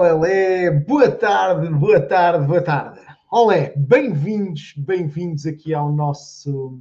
olé, boa tarde, boa tarde, boa tarde. Olé, bem-vindos, bem-vindos aqui ao nosso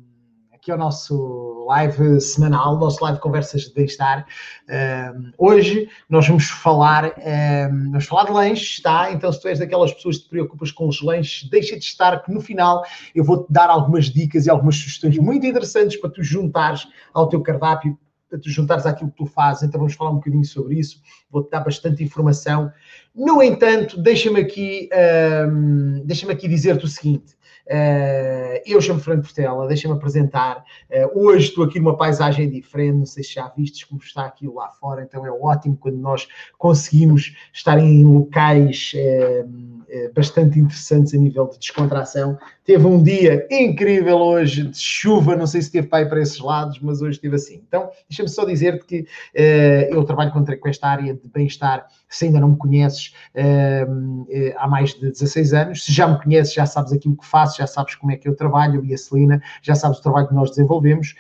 aqui ao nosso live semanal, nosso live Conversas de Bem-Estar. Um, hoje nós vamos falar, um, vamos falar de lanches, tá? Então, se tu és daquelas pessoas que te preocupas com os lanches, deixa de estar que no final eu vou-te dar algumas dicas e algumas sugestões muito interessantes para tu juntares ao teu cardápio tu juntares àquilo que tu fazes, então vamos falar um bocadinho sobre isso, vou-te dar bastante informação. No entanto, deixa-me aqui, um, deixa aqui dizer-te o seguinte, uh, eu chamo Fernando Portela, deixa-me apresentar, uh, hoje estou aqui numa paisagem diferente, não sei se já vistes como está aquilo lá fora, então é ótimo quando nós conseguimos estar em locais... Eh, bastante interessantes a nível de descontração. Teve um dia incrível hoje, de chuva, não sei se teve pai para esses lados, mas hoje esteve assim. Então, deixa-me só dizer-te que uh, eu trabalho com, esta área de bem-estar, se ainda não me conheces, uh, uh, há mais de 16 anos. Se já me conheces, já sabes aquilo que faço, já sabes como é que eu trabalho, e a Celina, já sabes o trabalho que nós desenvolvemos.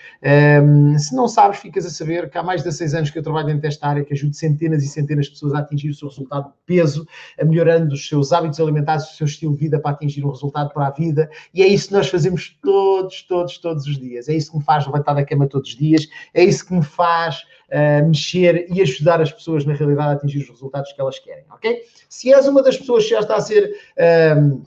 se não sabes, ficas a saber que há mais de 16 anos que eu trabalho dentro desta área, que ajudo centenas e centenas de pessoas a atingir o seu resultado de peso, melhorando os seus hábitos hábitos alimentares, o seu estilo de vida para atingir um resultado para a vida. E é isso que nós fazemos todos, todos, todos os dias. É isso que me faz levantar da cama todos os dias. É isso que me faz uh, mexer e ajudar as pessoas, na realidade, a atingir os resultados que elas querem, ok? Se és uma das pessoas que já está a ser... Uh,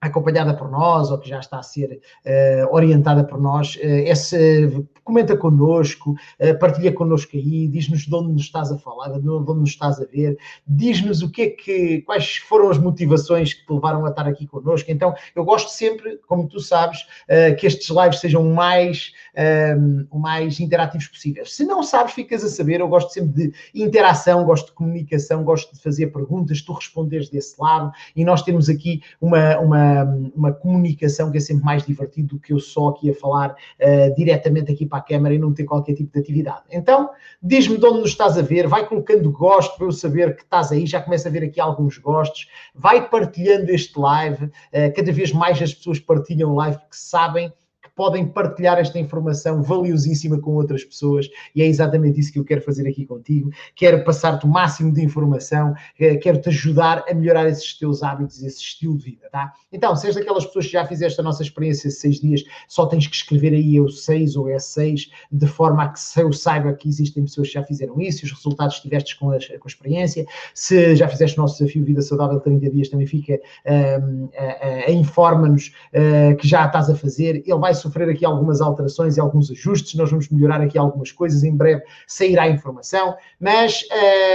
acompanhada por nós ou que já está a ser uh, orientada por nós, uh, esse, comenta connosco, uh, partilha connosco aí, diz-nos de onde nos estás a falar, de onde nos estás a ver, diz-nos o que é que, quais foram as motivações que te levaram a estar aqui connosco. Então, eu gosto sempre, como tu sabes, que estes lives sejam mais, o mais interativos possíveis. Se não sabes, ficas a saber, eu gosto sempre de interação, gosto de comunicação, gosto de fazer perguntas, tu responderes desse lado e nós temos aqui uma, uma uma, comunicação que é sempre mais divertido do que eu só aqui a falar uh, diretamente aqui para a câmara e não ter qualquer tipo de atividade. Então, diz-me de onde nos estás a ver, vai colocando gosto para eu saber que estás aí, já começa a ver aqui alguns gostos, vai partilhando este live, uh, cada vez mais as pessoas partilham live porque sabem podem partilhar esta informação valiosíssima com outras pessoas e é exatamente isso que eu quero fazer aqui contigo. Quero passar-te o máximo de informação, eh, quero te ajudar a melhorar esses teus hábitos, esse estilo de vida, tá? Então, se és daquelas pessoas que já fizeste a nossa experiência de seis dias, só tens que escrever aí eu seis ou é seis, de forma a que eu saiba que existem pessoas que já fizeram isso, os resultados que tiveste com a, com a experiência. Se já fizeste o nosso desafio Vida Saudável 30 dias, também fica um, a, a informa-nos uh, que já estás a fazer. Ele vai aqui algumas alterações e alguns ajustes, nós vamos melhorar aqui algumas coisas, em breve sairá a informação, mas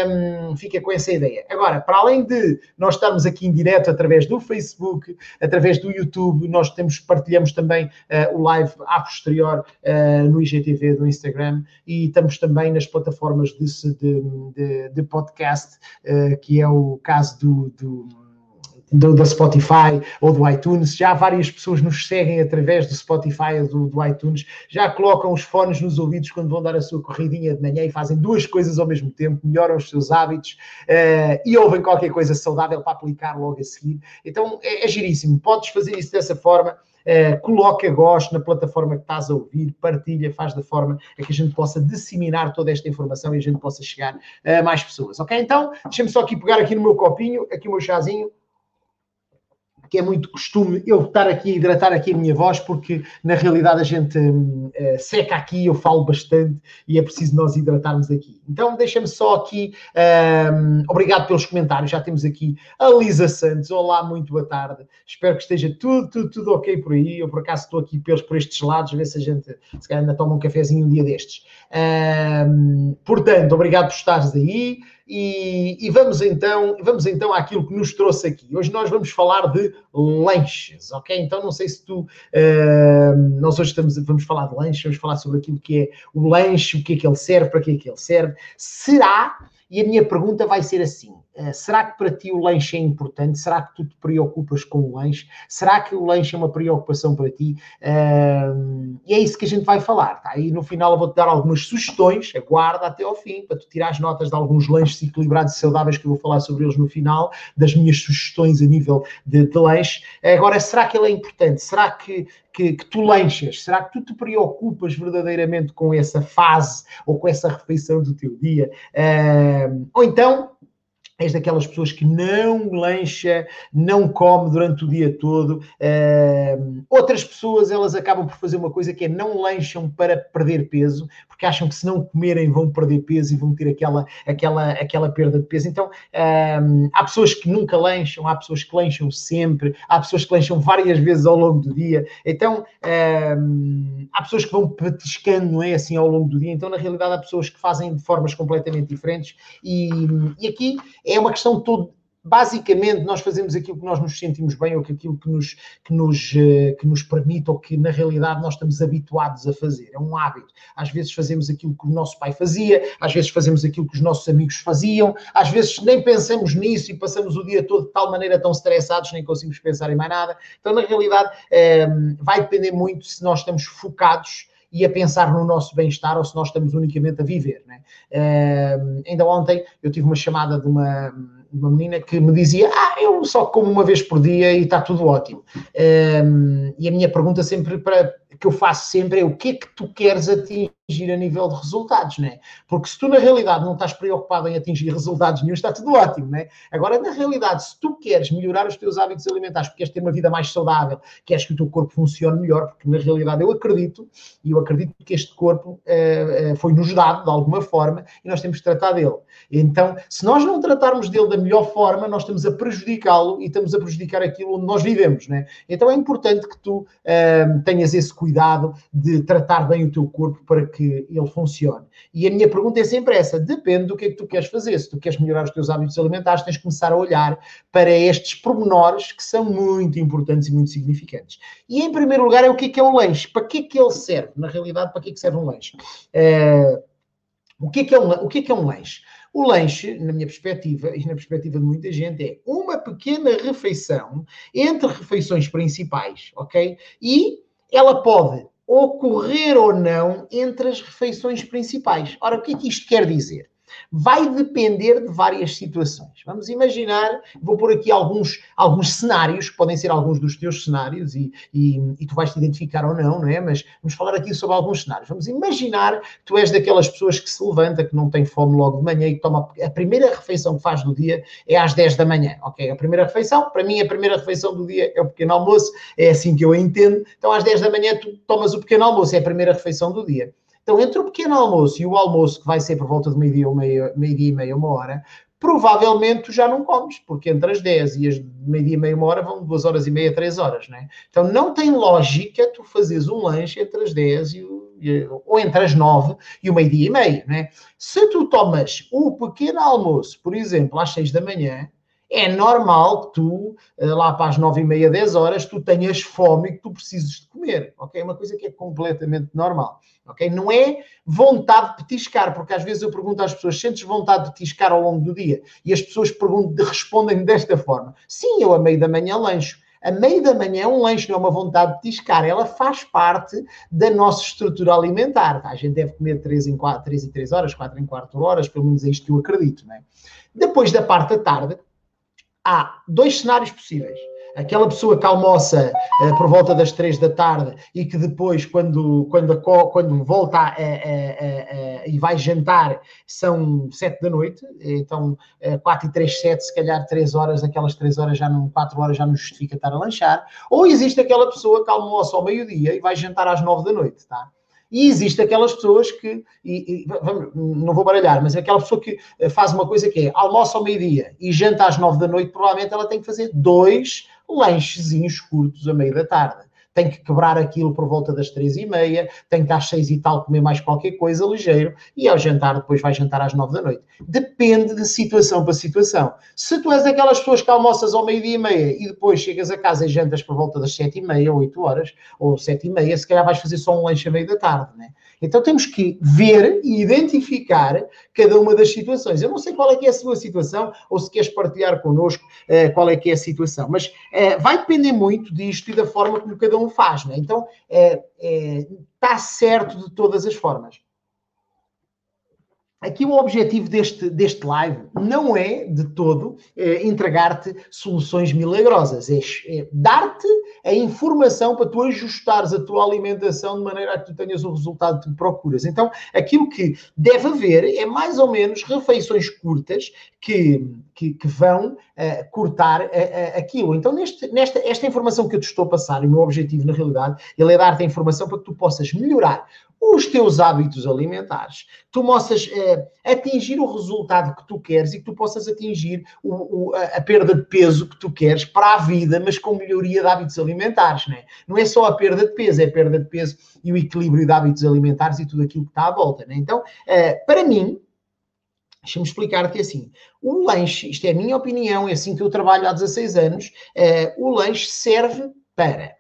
um, fica com essa ideia. Agora, para além de nós estarmos aqui em direto através do Facebook, através do YouTube, nós temos, partilhamos também uh, o live a posterior uh, no IGTV, no Instagram, e estamos também nas plataformas de, de, de, de podcast, uh, que é o caso do, do do, da Spotify ou do iTunes, já várias pessoas nos seguem através do Spotify ou do, do, iTunes, já colocam os fones nos ouvidos quando vão dar a sua corridinha de manhã e fazem duas coisas ao mesmo tempo, melhoram os seus hábitos uh, e ouvem qualquer coisa saudável para aplicar logo a seguir. Então é, é giríssimo, podes fazer isso dessa forma. Uh, coloca gosto na plataforma que estás a ouvir, partilha, faz da forma a que a gente possa disseminar toda esta informação e a gente possa chegar a mais pessoas, ok? Então, deixa-me só aqui pegar aqui no meu copinho, aqui o meu chazinho, que é muito costume eu estar aqui a hidratar aqui a minha voz, porque na realidade a gente uh, seca aqui, eu falo bastante e é preciso nós hidratarmos aqui. Então deixa-me só aqui, um, obrigado pelos comentários, já temos aqui a Lisa Santos, olá, muito boa tarde, espero que esteja tudo, tudo, tudo ok por aí, eu por acaso estou aqui pelos, por estes lados, ver se a gente se calhar ainda toma um cafezinho um dia destes. Um, portanto, obrigado por estares aí. E, e, vamos então vamos então àquilo que nos trouxe aqui. Hoje nós vamos falar de lanches, ok? Então não sei se tu uh, nós hoje estamos, vamos falar de lanches, vamos falar sobre aquilo que é o lanche, o que é que ele serve, para que é que ele serve. Será? E a minha pergunta vai ser assim: será que para ti o lanche é importante? Será que tu te preocupas com o lanche? Será que o lanche é uma preocupação para ti? Uh, e é isso que a gente vai falar, tá? E no final eu vou-te dar algumas sugestões, aguarda até ao fim, para tu tirar as notas de alguns lanches equilibrados e saudáveis que eu vou falar sobre eles no final, das minhas sugestões a nível de, de lanche. Agora, será que ele é importante? Será que, que, que tu lanchas? Será que tu te preocupas verdadeiramente com essa fase ou com essa refeição do teu dia? Uh, ou então és daquelas pessoas que não lancha, não come durante o dia todo. Uh, outras pessoas, elas acabam por fazer uma coisa que é não lancham para perder peso, porque acham que se não comerem vão perder peso e vão ter aquela, aquela, aquela perda de peso. Então, uh, há pessoas que nunca lancham, há pessoas que lancham sempre, há pessoas que lancham várias vezes ao longo do dia. Então, uh, há pessoas que vão petiscando, não é assim, ao longo do dia. Então, na realidade, há pessoas que fazem de formas completamente diferentes. E, e aqui é uma questão toda basicamente nós fazemos aquilo que nós nos sentimos bem ou que aquilo que nos, que, nos, eh, que nos permite ou que na realidade nós estamos habituados a fazer. É um hábito. Às vezes fazemos aquilo que o nosso pai fazia, às vezes fazemos aquilo que os nossos amigos faziam, às vezes nem pensamos nisso e passamos o dia todo de tal maneira tão estressados nem conseguimos pensar em mais nada. Então, na realidade, é, vai depender muito se nós estamos focados e a pensar no nosso bem-estar ou se nós estamos unicamente a viver. Né? Uh, ainda ontem eu tive uma chamada de uma, uma menina que me dizia: Ah, eu só como uma vez por dia e está tudo ótimo. Uh, e a minha pergunta sempre para que eu faço sempre é o que é que tu queres atingir a nível de resultados, né? Porque se tu na realidade não estás preocupado em atingir resultados nenhum, está tudo ótimo, né? Agora, na realidade, se tu queres melhorar os teus hábitos alimentares, porque queres ter uma vida mais saudável, queres que o teu corpo funcione melhor, porque na realidade eu acredito, e eu acredito que este corpo uh, uh, foi-nos dado de alguma forma e nós temos que tratar dele. Então, se nós não tratarmos dele da melhor forma, nós estamos a prejudicá-lo e estamos a prejudicar aquilo onde nós vivemos, né? Então é importante que tu uh, tenhas esse cuidado de tratar bem o teu corpo para que ele funcione. E a minha pergunta é sempre essa: depende do que é que tu queres fazer. Se tu queres melhorar os teus hábitos alimentares, tens de começar a olhar para estes pormenores que são muito importantes e muito significantes. E em primeiro lugar é o que é que é um lanche. Para que é que ele serve? Na realidade, para que é que serve um lanche? Uh, o que é que é um, o que é que é um lanche? O lanche, na minha perspectiva e na perspectiva de muita gente, é uma pequena refeição entre refeições principais, ok? E ela pode ocorrer ou não entre as refeições principais. Ora, o que é que isto quer dizer? Vai depender de várias situações. Vamos imaginar, vou pôr aqui alguns, alguns cenários, que podem ser alguns dos teus cenários, e, e, e tu vais te identificar ou não, não é? Mas vamos falar aqui sobre alguns cenários. Vamos imaginar que tu és daquelas pessoas que se levanta, que não tem fome logo de manhã e que toma a primeira refeição que faz do dia é às 10 da manhã, ok? A primeira refeição, para mim, a primeira refeição do dia é o pequeno almoço, é assim que eu entendo. Então, às 10 da manhã, tu tomas o pequeno almoço, é a primeira refeição do dia. Então, entre o pequeno almoço e o almoço, que vai ser por volta de meio-dia ou meio, meio-dia e meia, uma hora, provavelmente tu já não comes, porque entre as 10 e as meio-dia e meia, uma hora vão duas horas e meia, três horas, né? Então não tem lógica tu fazeres um lanche entre as 10 e, ou entre as 9 e o meio-dia e meia, né? Se tu tomas o pequeno almoço, por exemplo, às 6 da manhã, é normal que tu, eh, lá para as nove e meia, dez horas, tu tenhas fome e que tu precises de comer, ok? É uma coisa que é completamente normal, ok? Não é vontade de petiscar, porque às vezes eu pergunto às pessoas, sentes vontade de petiscar ao longo do dia? E as pessoas respondem desta forma, sim, eu a meio da manhã lancho. A meio da manhã, um lanche não é uma vontade de petiscar, ela faz parte da nossa estrutura alimentar. A gente deve comer 3 em 4, 3 em 3 horas, 4 em 4 horas, pelo menos é isto que eu acredito. Não é? Depois da parte da tarde, há dois cenários possíveis. Aquela pessoa que almoça uh, por volta das três da tarde e que depois, quando, quando, quando volta a, a, a, e vai jantar, são sete da noite, então uh, quatro e três, sete, se calhar três horas, aquelas três horas já não, quatro horas já não justifica estar a lanchar. Ou existe aquela pessoa que almoça ao meio-dia e vai jantar às nove da noite, tá? E existe aquelas pessoas que, e, e, vamos, não vou baralhar, mas aquela pessoa que eh, faz uma coisa que é almoça ao meio-dia e janta às nove da noite, provavelmente ela tem que fazer dois lanchezinhos curtos a meio da tarde tem que quebrar aquilo por volta das três e meia, tem que às seis e tal comer mais qualquer coisa ligeiro e ao jantar depois vai jantar às nove da noite. Depende de situação para situação. Se tu és daquelas pessoas que almoças ao meio-dia e meia e depois chegas a casa e jantas por volta das sete e meia, oito horas, ou sete e meia, se calhar vais fazer só um lanche a meio da tarde, né? Então temos que ver e identificar cada uma das situações. Eu não sei qual é que é a sua situação, ou se queres partilhar connosco uh, qual é que é a situação, mas uh, vai depender muito disto e da forma como cada um faz. Né? Então está certo de todas as formas. Aqui o objetivo deste, deste live não é, de todo, eh, entregar-te soluções milagrosas, é, é dar-te a informação para tu ajustares a tua alimentação de maneira a que tu tenhas o resultado que procuras. Então, aquilo que deve haver é mais ou menos refeições curtas que, que, que vão uh, cortar uh, uh, aquilo. Então, neste, nesta esta informação que eu te estou a passar, e o meu objetivo, na realidade, ele é dar-te a informação para que tu possas melhorar os teus hábitos alimentares, tu possas eh, atingir o resultado que tu queres e que tu possas atingir o, o, a, perda de peso que tu queres para a vida, mas com melhoria de hábitos alimentares, não é? Não é só a perda de peso, é a perda de peso e o equilíbrio de hábitos alimentares e tudo aquilo que está à volta, não é? Então, eh, para mim, Deixa-me explicar-te assim. O lanche, isto é a minha opinião, é assim que eu trabalho há 16 anos, uh, o lanche serve para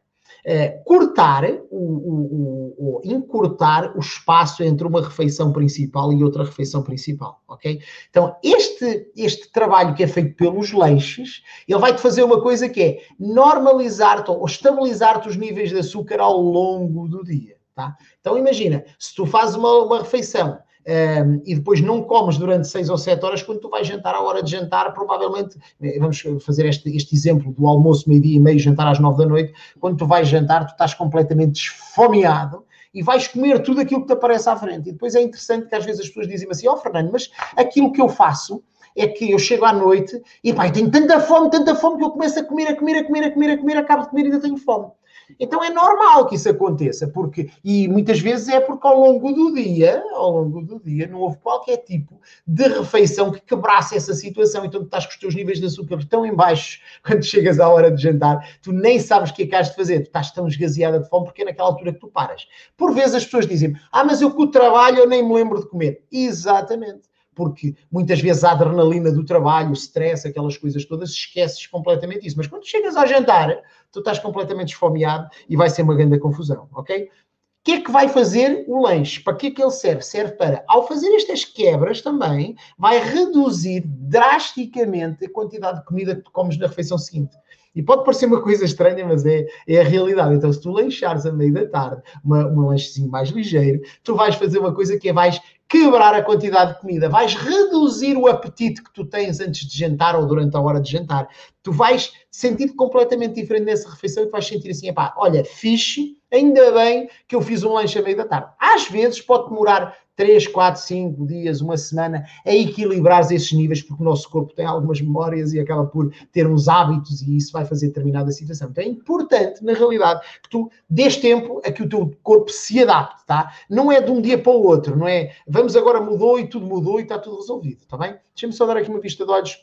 uh, cortar, o, o, o, encurtar o espaço entre uma refeição principal e outra refeição principal, ok? Então, este, este trabalho que é feito pelos lanches, ele vai-te fazer uma coisa que é normalizar-te ou estabilizar-te os níveis de açúcar ao longo do dia, tá? Então, imagina, se tu fazes uma, uma refeição um, e depois não comes durante 6 ou 7 horas, quando tu vais jantar à hora de jantar, provavelmente, eh, vamos fazer este, este exemplo do almoço meio-dia e meio, jantar às 9 da noite, quando tu vais jantar, tu estás completamente esfomeado e vais comer tudo aquilo que te aparece à frente. E depois é interessante que às vezes as pessoas dizem assim, ó oh, Fernando, mas aquilo que eu faço é que eu chego à noite e pá, tenho tanta fome, tanta fome que eu começo a comer, a comer, a comer, a comer, a comer, acabo de comer e ainda tenho fome. Então é normal que isso aconteça, porque, e muitas vezes é porque ao longo do dia, ao longo do dia, não houve qualquer tipo de refeição que quebrasse essa situação. Então tu estás com os teus níveis de açúcar tão em baixo quando chegas à hora de jantar, tu nem sabes o que é que has de fazer, tu estás tão esgaseada de fome porque é naquela altura que tu paras. Por vezes as pessoas dizem, ah, mas eu com o trabalho eu nem me lembro de comer. Exatamente porque muitas vezes a adrenalina do trabalho, o stress, aquelas coisas todas, esqueces completamente isso. Mas quando chegas ao jantar, tu estás completamente esfomeado e vai ser uma grande confusão, ok? O que é que vai fazer o lanche? Para que é que ele serve? Serve para, ao fazer estas quebras também, vai reduzir drasticamente a quantidade de comida que tu comes na refeição seguinte. E pode parecer uma coisa estranha, mas é, é a realidade. Então, se tu lanchares a meio da tarde, um lanchezinho mais ligeiro, tu vais fazer uma coisa que é vais quebrar a quantidade de comida, vais reduzir o apetite que tu tens antes de jantar ou durante a hora de jantar. Tu vais sentir completamente diferente nessa refeição e tu vais sentir assim, pá, olha, fixe, ainda bem que eu fiz um lanche a meio da tarde. Às vezes pode demorar 3, 4, 5 dias, uma semana, a equilibrar esses níveis, porque o nosso corpo tem algumas memórias e acaba por ter uns hábitos e isso vai fazer determinada situação. Então é importante, na realidade, que tu dês tempo a que o teu corpo se adapte, tá? Não é de um dia para o outro, não é? Vamos agora mudou e tudo mudou e está tudo resolvido, tá bem? Deixa-me só dar aqui uma vista de olhos.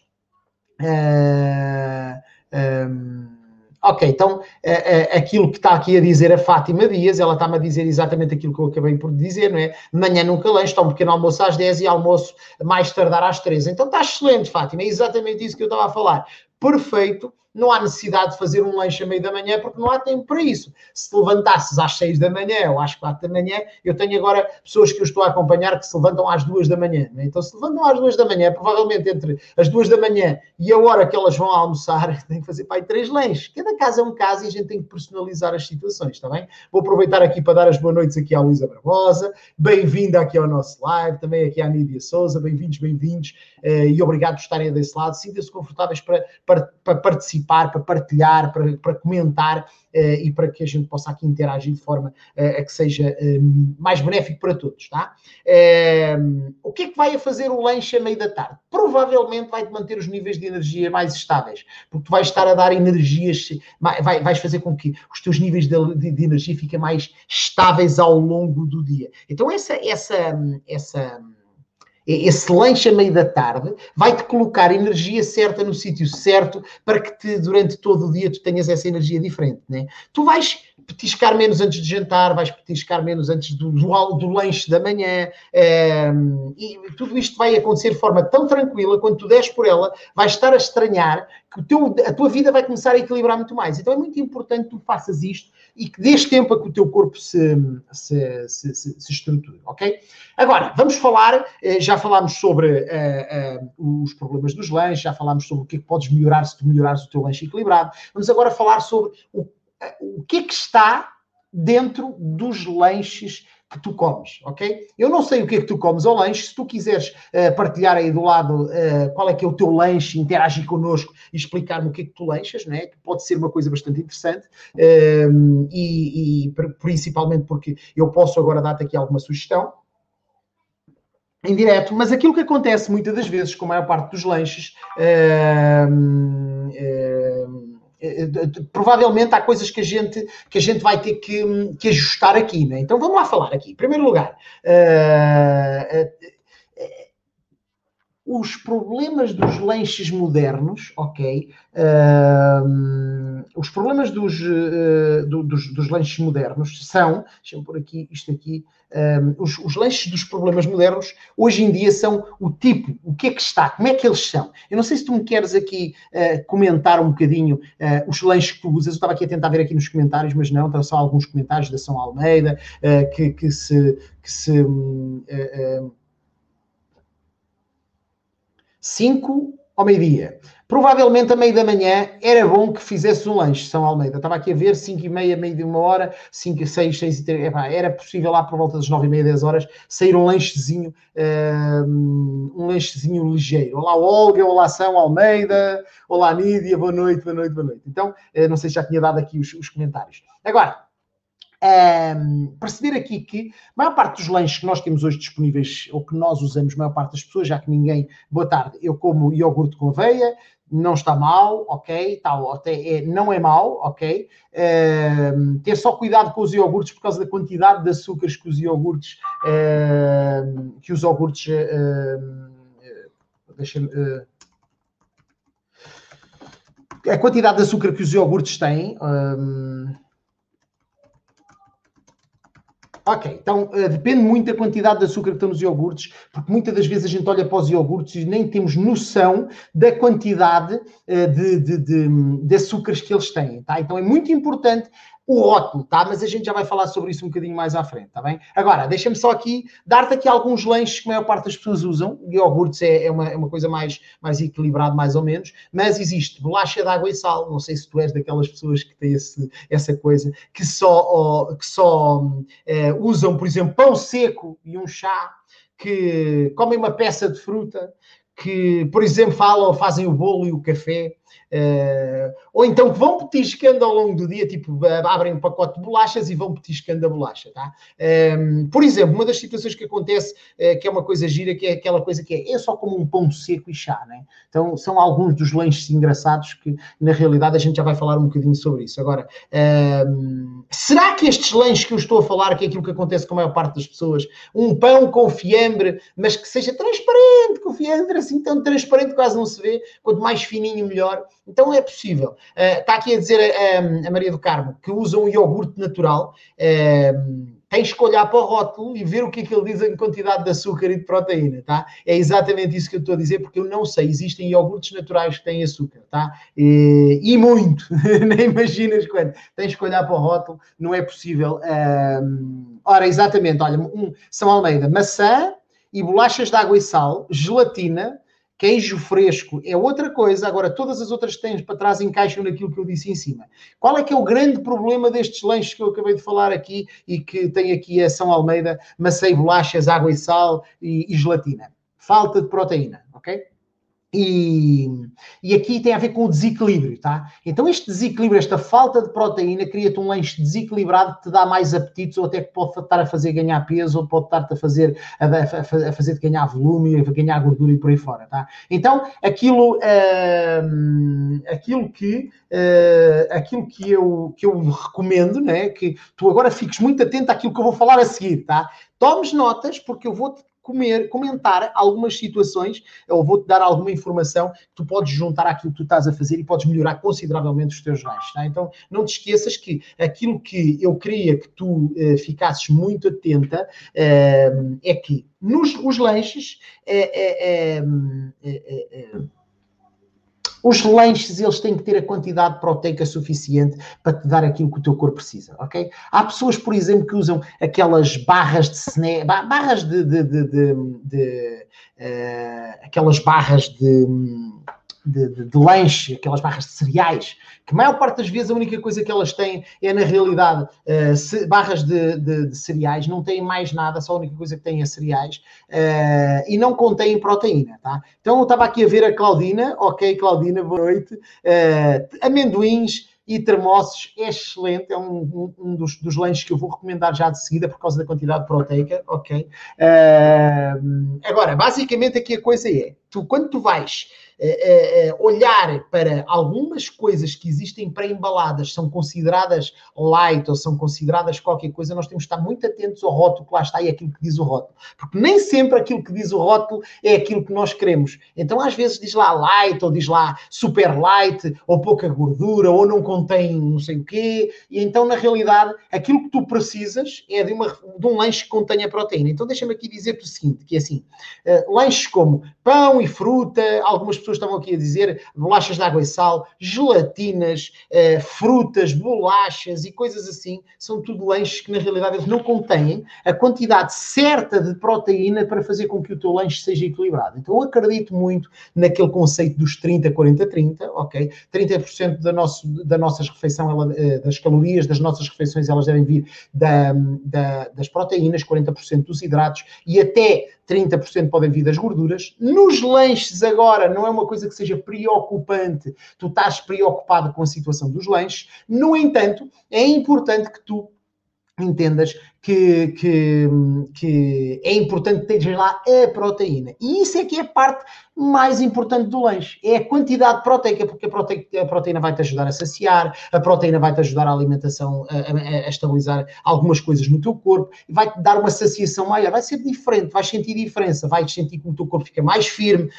Uh, eh, um, ehm, Ok, então uh, uh, aquilo que está aqui a dizer a Fátima Dias, ela está-me a dizer exatamente aquilo que eu acabei por dizer, não é? Manhã nunca lanche, está um pequeno almoço às 10 e almoço mais tardar às 13. Então está excelente, Fátima, é exatamente isso que eu estava a falar. Perfeito, não há necessidade de fazer um lanche a meio da manhã porque não há tempo para isso. Se te levantasses às 6 da manhã ou às 4 da manhã, eu tenho agora pessoas que eu estou a acompanhar que se levantam às 2 da manhã. Né? Então, se levantam às 2 da manhã, provavelmente entre as 2 da manhã e a hora que elas vão almoçar, têm que fazer aí três lanches. Cada caso é um caso e a gente tem que personalizar as situações, está bem? Vou aproveitar aqui para dar as boas noites aqui à Luísa Barbosa, bem-vinda aqui ao nosso live, também aqui à Nídia Souza, bem-vindos, bem-vindos, eh, e obrigado por estarem desse lado. Sinta-se confortáveis para, para, para participar, para partilhar, para, para comentar uh, e para que a gente possa aqui interagir de forma uh, a que seja um, mais benéfico para todos, tá? Uh, o que é que vai a fazer o lanche a meio da tarde? Provavelmente vai-te manter os níveis de energia mais estáveis, porque tu vais estar a dar energias, vai, vais fazer com que os teus níveis de, de, de energia fiquem mais estáveis ao longo do dia. Então essa, essa, essa esse lanche a meio da tarde vai-te colocar energia certa no sítio certo para que te, durante todo o dia tu tenhas essa energia diferente. Né? Tu vais petiscar menos antes de jantar, vais petiscar menos antes do, do, do lanche da manhã, ehm, e tudo isto vai acontecer de forma tão tranquila, quando tu des por ela, vais estar a estranhar que teu, a tua vida vai começar a equilibrar muito mais. Então é muito importante que tu faças isto e que dês tempo a que o teu corpo se, se, se, se, se estruture, ok? Agora, vamos falar, eh, já falámos sobre uh, uh, os problemas dos lanches, já falámos sobre o que é que podes melhorar se tu melhorares o teu lanche equilibrado. Vamos agora falar sobre o, uh, o que é que está dentro dos lanches que tu comes, ok? Eu não sei o que é que tu comes ao lanche. Se tu quiseres uh, partilhar aí do lado uh, qual é que é o teu lanche, interagir connosco e explicar-me o que é que tu lanchas, né? que pode ser uma coisa bastante interessante uh, e, e, principalmente porque eu posso agora dar-te aqui alguma sugestão em direto, mas aquilo que acontece muitas das vezes com a maior parte dos lanches eh, provavelmente há coisas que a gente, que a gente vai ter que, que ajustar aqui, né? Então vamos lá falar aqui. Em primeiro lugar, uh, os problemas dos lanches modernos, ok? Uh, os problemas dos, do, dos, dos, lanches modernos são, deixa-me pôr aqui isto aqui, os, os, lanches dos problemas modernos hoje em dia são o tipo, o que é que está, como é que eles são. Eu não sei se tu me queres aqui uh, comentar um bocadinho uh, os lanches que tu usas. Eu estava aqui a tentar ver aqui nos comentários, mas não, estão só alguns comentários da São Almeida uh, que, que, se. Que se um, cinco ao meio-dia. Provavelmente a meio da manhã era bom que fizesse um lanche, São Almeida. Estava aqui a ver, 5 e meia, meio de uma hora, 5 e 6, 6 e 3. Era possível lá por volta das 9 e meia, 10 horas, sair um lanchezinho, um, um lanchezinho ligeiro. Olá Olga, olá São Almeida, olá Nídia, boa noite, boa noite, boa noite. Então, eh, não sei se já tinha dado aqui os, os comentários. Agora, um, perceber aqui que a maior parte dos lanches que nós temos hoje disponíveis, ou que nós usamos, a maior parte das pessoas, já que ninguém, boa tarde, eu como iogurte com aveia, não está mal, ok, tá, até é, não é mal, ok. Um, ter só cuidado com os iogurtes por causa da quantidade de açúcares que os iogurtes, um, que os iogurtes, um, deixa uh, a quantidade de açúcar que os iogurtes têm. Ok, então uh, depende muito da quantidade de açúcar que estão nos iogurtes, porque muitas das vezes a gente olha para os iogurtes e nem temos noção da quantidade uh, de, de, de, de, açúcares que eles têm, tá? Então é muito importante o rótulo, tá? Mas a gente já vai falar sobre isso um bocadinho mais à frente, tá bem? Agora, deixa-me só aqui dar-te aqui alguns lanches que a maior parte das pessoas usam. Iogurtes é, é, uma, é uma coisa mais, mais equilibrada, mais ou menos, mas existe bolacha de água e sal. Não sei se tu és daquelas pessoas que têm esse, essa coisa, que só, que só é, usam, por exemplo, pão seco e um chá, que comem uma peça de fruta, que, por exemplo, falam, fazem o bolo e o café, Uh, ou então vão petiscando ao longo do dia, tipo, abrem um pacote de bolachas e vão petiscando a bolacha, tá? Ehm, por exemplo, uma das situações que acontece, uh, que é uma coisa gira, que é aquela coisa que é, é só como um pão seco e chá, né? Então, são alguns dos lanches engraçados que, na realidade, a gente já vai falar um bocadinho sobre isso. Agora, ehm, será que estes lanches que eu estou a falar, que é aquilo que acontece com a maior parte das pessoas, um pão com fiambre, mas que seja transparente, com fiambre assim tão transparente quase não se vê, quanto mais fininho melhor, então é possível. Uh, está aqui a dizer a, a, Maria do Carmo que usa um iogurte natural. Uh, tens que olhar para o rótulo e ver o que é que ele diz em quantidade de açúcar e de proteína, tá? É exatamente isso que eu estou a dizer, porque eu não sei. Existem iogurtes naturais que têm açúcar, tá? E, e muito, nem imaginas quando. Tens que olhar para o rótulo, não é possível. Um, ora, exatamente, olha, um, São Almeida, maçã e bolachas de água e sal, gelatina, Queijo fresco é outra coisa, agora todas as outras que tens para trás encaixam naquilo que eu disse em cima. Qual é que é o grande problema destes lanches que eu acabei de falar aqui e que tem aqui a São Almeida, maçã bolachas, água e sal e, e gelatina? Falta de proteína, ok? E, e, aqui tem a ver com o desequilíbrio, tá? Então, este desequilíbrio, esta falta de proteína, cria-te um lanche desequilibrado que te dá mais apetites, ou até que pode estar a fazer ganhar peso, ou pode estar-te a fazer a, a fazer -te ganhar volume, a ganhar gordura e por aí fora, tá? Então, aquilo, uh, aquilo que uh, aquilo que eu, que eu recomendo, né? Que tu agora fiques muito atento àquilo que eu vou falar a seguir, tá? Tomes notas, porque eu vou-te comer, comentar algumas situações, ou vou-te dar alguma informação que tu podes juntar àquilo que tu estás a fazer e podes melhorar consideravelmente os teus lanches. Tá? Então, não te esqueças que aquilo que eu queria que tu uh, ficasses muito atenta uh, é que nos os lanches é, é, os lanches, eles têm que ter a quantidade proteica suficiente para te dar aquilo que o teu corpo precisa, ok? Há pessoas, por exemplo, que usam aquelas barras de snack, barras de... de, de, de, de uh, aquelas barras de... de, de, de, lanche, aquelas barras de cereais, que a maior parte das vezes a única coisa que elas têm é, na realidade, uh, se, barras de, de, cereais, não têm mais nada, só a única coisa que têm é cereais, uh, e não contêm proteína, tá? Então eu estava aqui a ver a Claudina, ok, Claudina, boa noite, uh, amendoins, e termossos é excelente, é um, um, um dos, dos, lanches que eu vou recomendar já de seguida por causa da quantidade proteica, ok? Uh, agora, basicamente aqui a coisa é, tu quando tu vais uh, uh, olhar para algumas coisas que existem pré-embaladas, são consideradas light ou são consideradas qualquer coisa, nós temos que estar muito atentos ao rótulo que lá está e aquilo que diz o rótulo. Porque nem sempre aquilo que diz o rótulo é aquilo que nós queremos. Então, às vezes, diz lá light, ou diz lá super light, ou pouca gordura, ou não contém não sei o quê. E então, na realidade, aquilo que tu precisas é de, uma, de um lanche que contenha proteína. Então, deixa-me aqui dizer-te o seguinte, que é assim, uh, lanches como pão e fruta, algumas pessoas estavam aqui a dizer, bolachas de água e sal, gelatinas, uh, frutas, bolachas e coisas assim, são tudo lanches que na realidade eles não contêm a quantidade certa de proteína para fazer com que o teu lanche seja equilibrado. Então eu acredito muito naquele conceito dos 30, 40, 30, ok? 30% da, nosso, da nossas refeição, ela, uh, das calorias das nossas refeições, elas devem vir da, da, das proteínas, 40% dos hidratos e até 30% podem vir das gorduras. Nos lanches agora não é uma coisa que seja preocupante, tu estás preocupado com a situação dos lanches. No entanto, é importante que tu entendas que, que, que é importante ter lá a proteína. E isso é que é a parte mais importante do lanche. É a quantidade proteica, porque a proteína, proteína vai te ajudar a saciar, a proteína vai te ajudar a alimentação, a, a, a estabilizar algumas coisas no teu corpo, vai te dar uma saciação maior, vai ser diferente, vais sentir diferença, vais sentir que o teu corpo fica mais firme,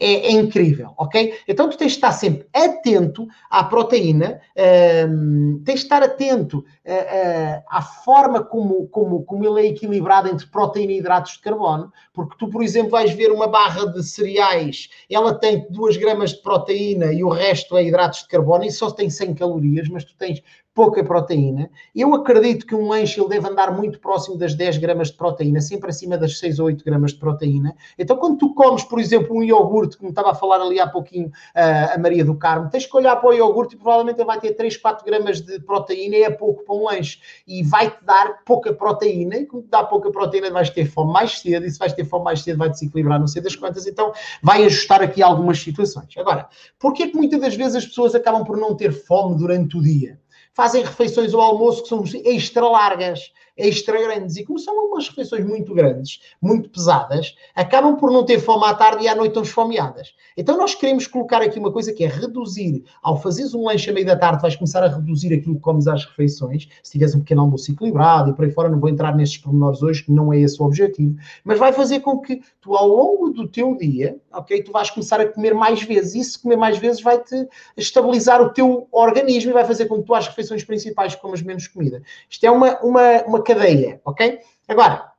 é, é, incrível, ok? Então tu tens de estar sempre atento à proteína, um, tens de estar atento uh, uh, à forma como, como, como ele é equilibrado entre proteína e hidratos de carbono, porque tu, por exemplo, vais ver uma barra de cereais, ela tem 2 gramas de proteína e o resto é hidratos de carbono e só tem 100 calorias, mas tu tens pouca proteína. Eu acredito que um lanche ele deve andar muito próximo das 10 gramas de proteína, sempre acima das 6 ou 8 gramas de proteína. Então, quando tu comes, por exemplo, um iogurte, como estava a falar ali há pouquinho uh, a Maria do Carmo, tens que olhar para o iogurte e provavelmente ele vai ter 3, 4 gramas de proteína e é pouco para um lanche. E vai-te dar pouca proteína, e como te dá pouca proteína, vais ter fome mais cedo, e se vais ter fome mais cedo, vai desequilibrar não sei das quantas, então vai ajustar aqui algumas situações. Agora, porquê que muitas das vezes as pessoas acabam por não ter fome durante o dia? Fazem refeições ao almoço que são extra largas, extra grandes. E como são umas refeições muito grandes, muito pesadas, acabam por não ter fome à tarde e à noite estão esfomeadas. Então nós queremos colocar aqui uma coisa que é reduzir. Ao fazeres um lanche a meio da tarde, vais começar a reduzir aquilo que comes às refeições. Se tiveres um pequeno almoço equilibrado e por aí fora, não vou entrar nestes pormenores hoje, que não é esse o objetivo, mas vai fazer com que tu, ao longo do teu dia, ok, tu vais começar a comer mais vezes. E se comer mais vezes vai-te estabilizar o teu organismo e vai fazer com que tu às refeições principais comas menos comida. Isto é uma, uma, uma cadeia, ok? Agora,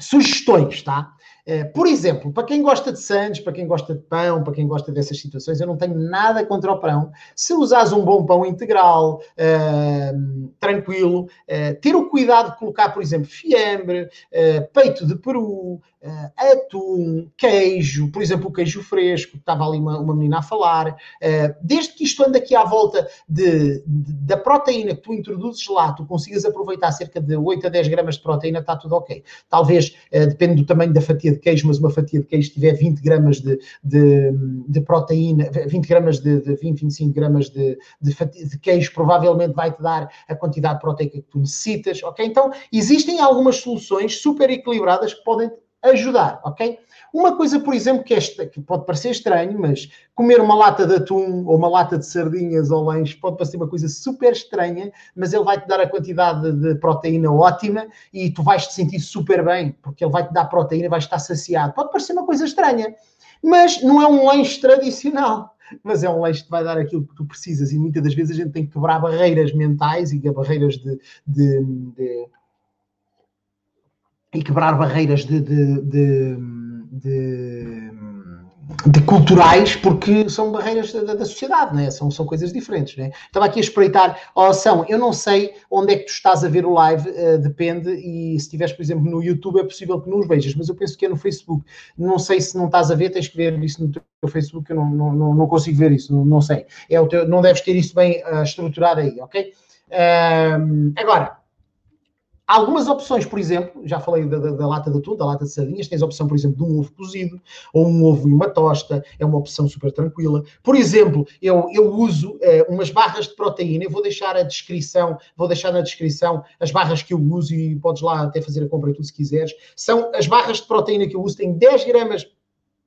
sugestões, tá? Eh, por exemplo, para quem gosta de sandes, para quem gosta de pão, para quem gosta dessas situações, eu não tenho nada contra o pão. Se usares um bom pão integral, uh, tranquilo, uh, ter o cuidado de colocar, por exemplo, fiambre, uh, peito de peru, uh, atum, queijo, por exemplo, o queijo fresco, estava ali uma, uma menina a falar, uh, desde que isto anda aqui à volta de, de, da proteína que tu introduzes lá, tu consigas aproveitar cerca de 8 a 10 gramas de proteína, está tudo ok. Talvez, uh, depende do tamanho da fatia de queijo, mas uma fatia de queijo tiver 20 gramas de, de, de proteína, 20 gramas de, de 20, 25 gramas de, de, de queijo, provavelmente vai-te dar a quantidade proteica que tu necessitas, ok? Então, existem algumas soluções super equilibradas que podem ajudar, ok? Uma coisa, por exemplo, que, é, que pode parecer estranho, mas comer uma lata de atum ou uma lata de sardinhas ou lanche pode parecer uma coisa super estranha, mas ele vai-te dar a quantidade de proteína ótima e tu vais te sentir super bem, porque ele vai-te dar proteína vais estar saciado. Pode parecer uma coisa estranha, mas não é um lanche tradicional mas é um lanche que vai dar aquilo que tu precisas e muitas das vezes a gente tem que quebrar barreiras mentais e barreiras de, de, de e quebrar barreiras de, de, de, de culturais, porque são barreiras da, da sociedade, né? são, são coisas diferentes. Né? Estava aqui a espreitar, ó, São, eu não sei onde é que tu estás a ver o live, uh, depende, e se estiveres, por exemplo, no YouTube, é possível que não os vejas, mas eu penso que é no Facebook. Não sei se não estás a ver, tens que ver isso no teu Facebook, eu não, não, não consigo ver isso, não, não sei. É o teu, não deves ter isso bem uh, estruturado aí, ok? Uh, agora, algumas opções, por exemplo, já falei da, da, da, lata de atum, da lata de sardinhas, tens a opção, por exemplo, de um ovo cozido, ou um ovo e uma tosta, é uma opção super tranquila. Por exemplo, eu, eu uso eh, umas barras de proteína, eu vou deixar a descrição, vou deixar na descrição as barras que eu uso e podes lá até fazer a compra tu se quiseres. São as barras de proteína que eu uso, têm 10 gramas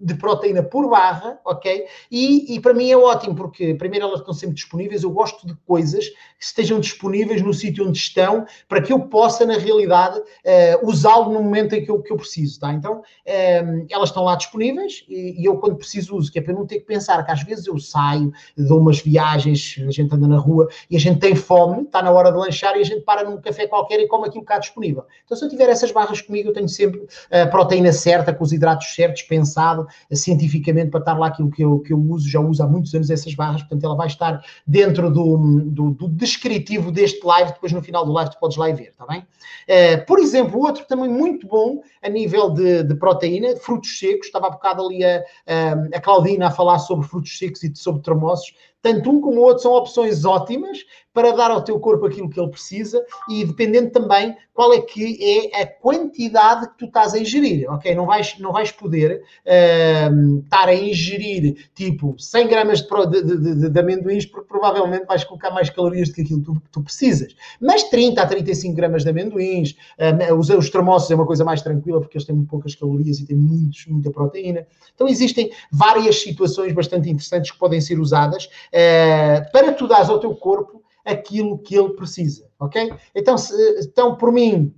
de proteína por barra, ok? E, e, para mim é ótimo, porque primeiro elas estão sempre disponíveis, eu gosto de coisas que estejam disponíveis no sítio onde estão, para que eu possa, na realidade, uh, usá-lo no momento em que eu, que eu preciso, tá? Então, uh, elas estão lá disponíveis e, e, eu, quando preciso, uso, que é para não ter que pensar, que às vezes eu saio, dou umas viagens, a gente anda na rua e a gente tem fome, está na hora de lanchar e a gente para num café qualquer e come aquilo que está disponível. Então, se eu tiver essas barras comigo, eu tenho sempre a proteína certa, com os hidratos certos, pensado, cientificamente para estar lá aquilo que eu, que eu uso, já uso há muitos anos essas barras, portanto ela vai estar dentro do, do, do descritivo deste live, depois no final do live tu podes lá e ver, está bem? Uh, por exemplo, outro também muito bom a nível de, de proteína, frutos secos, estava há bocado ali a, a, a Claudina a falar sobre frutos secos e sobre termossos, tanto um como o outro são opções ótimas para dar ao teu corpo aquilo que ele precisa e dependendo também qual é que é a quantidade que tu estás a ingerir, ok? Não vais, não vais poder uh, estar a ingerir tipo 100 gramas de, de, de, de, amendoins porque provavelmente vais colocar mais calorias do que aquilo que tu, que tu precisas. Mas 30 a 35 gramas de amendoins, uh, os, os termossos é uma coisa mais tranquila porque eles têm muito poucas calorias e têm muitos, muita proteína. Então existem várias situações bastante interessantes que podem ser usadas uh, para tu dares ao teu corpo aquilo que ele precisa, ok? Então, se, então por mim,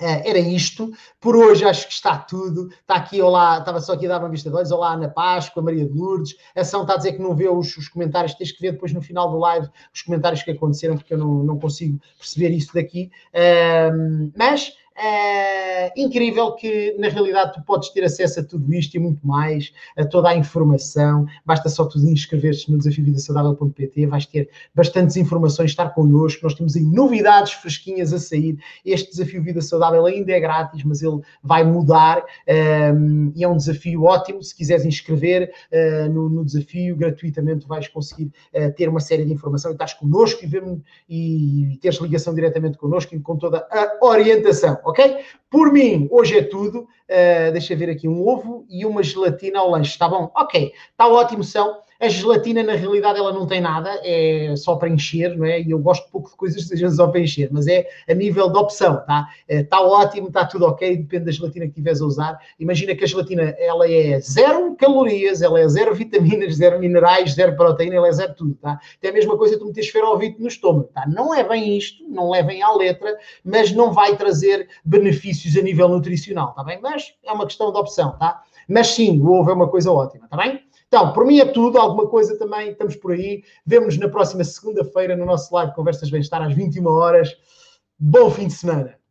é, era isto. Por hoje acho que está tudo. Está aqui, olá, estava só aqui a dar uma vista de olhos. Olá, Ana Páscoa, Maria de Lourdes. A Ação está a dizer que não vê os, os, comentários. Tens que ver depois no final do live os comentários que aconteceram, porque eu não, não consigo perceber isso daqui. Mas é incrível que, na realidade, tu podes ter acesso a tudo isto e muito mais, a toda a informação. Basta só tu inscrever-te no desafiovidasaudável.pt, vais ter bastantes informações, estar connosco. Nós temos aí novidades fresquinhas a sair. Este desafio Vida Saudável ainda é grátis, mas ele vai mudar um, ehm, e é um desafio ótimo. Se quiseres inscrever uh, no, no, desafio, gratuitamente vais conseguir uh, ter uma série de informação e estás connosco e, e, e teres ligação diretamente connosco e com toda a orientação ok? Por mim, hoje é tudo. Uh, deixa ver aqui um ovo e uma gelatina ao lanche, está bom? Ok, está ótimo, são. A gelatina, na realidade, ela não tem nada, é só para encher, não é? E eu gosto pouco de coisas que sejam só para encher, mas é a nível de opção, tá? Está eh, ótimo, está tudo ok, depende da gelatina que estiveres a usar. Imagina que a gelatina, ela é zero calorias, ela é zero vitaminas, zero minerais, zero proteína, ela é zero tudo, tá? Tem a mesma coisa tu meter esferovite no estômago, tá? Não é bem isto, não levem à letra, mas não vai trazer benefícios a nível nutricional, tá bem? Mas é uma questão de opção, tá? Mas sim, o ovo é uma coisa ótima, tá bem? Então, por mim é tudo, alguma coisa também, estamos por aí. Vemo-nos na próxima segunda-feira no nosso live Conversas Bem-Estar às 21 horas. Bom fim de semana!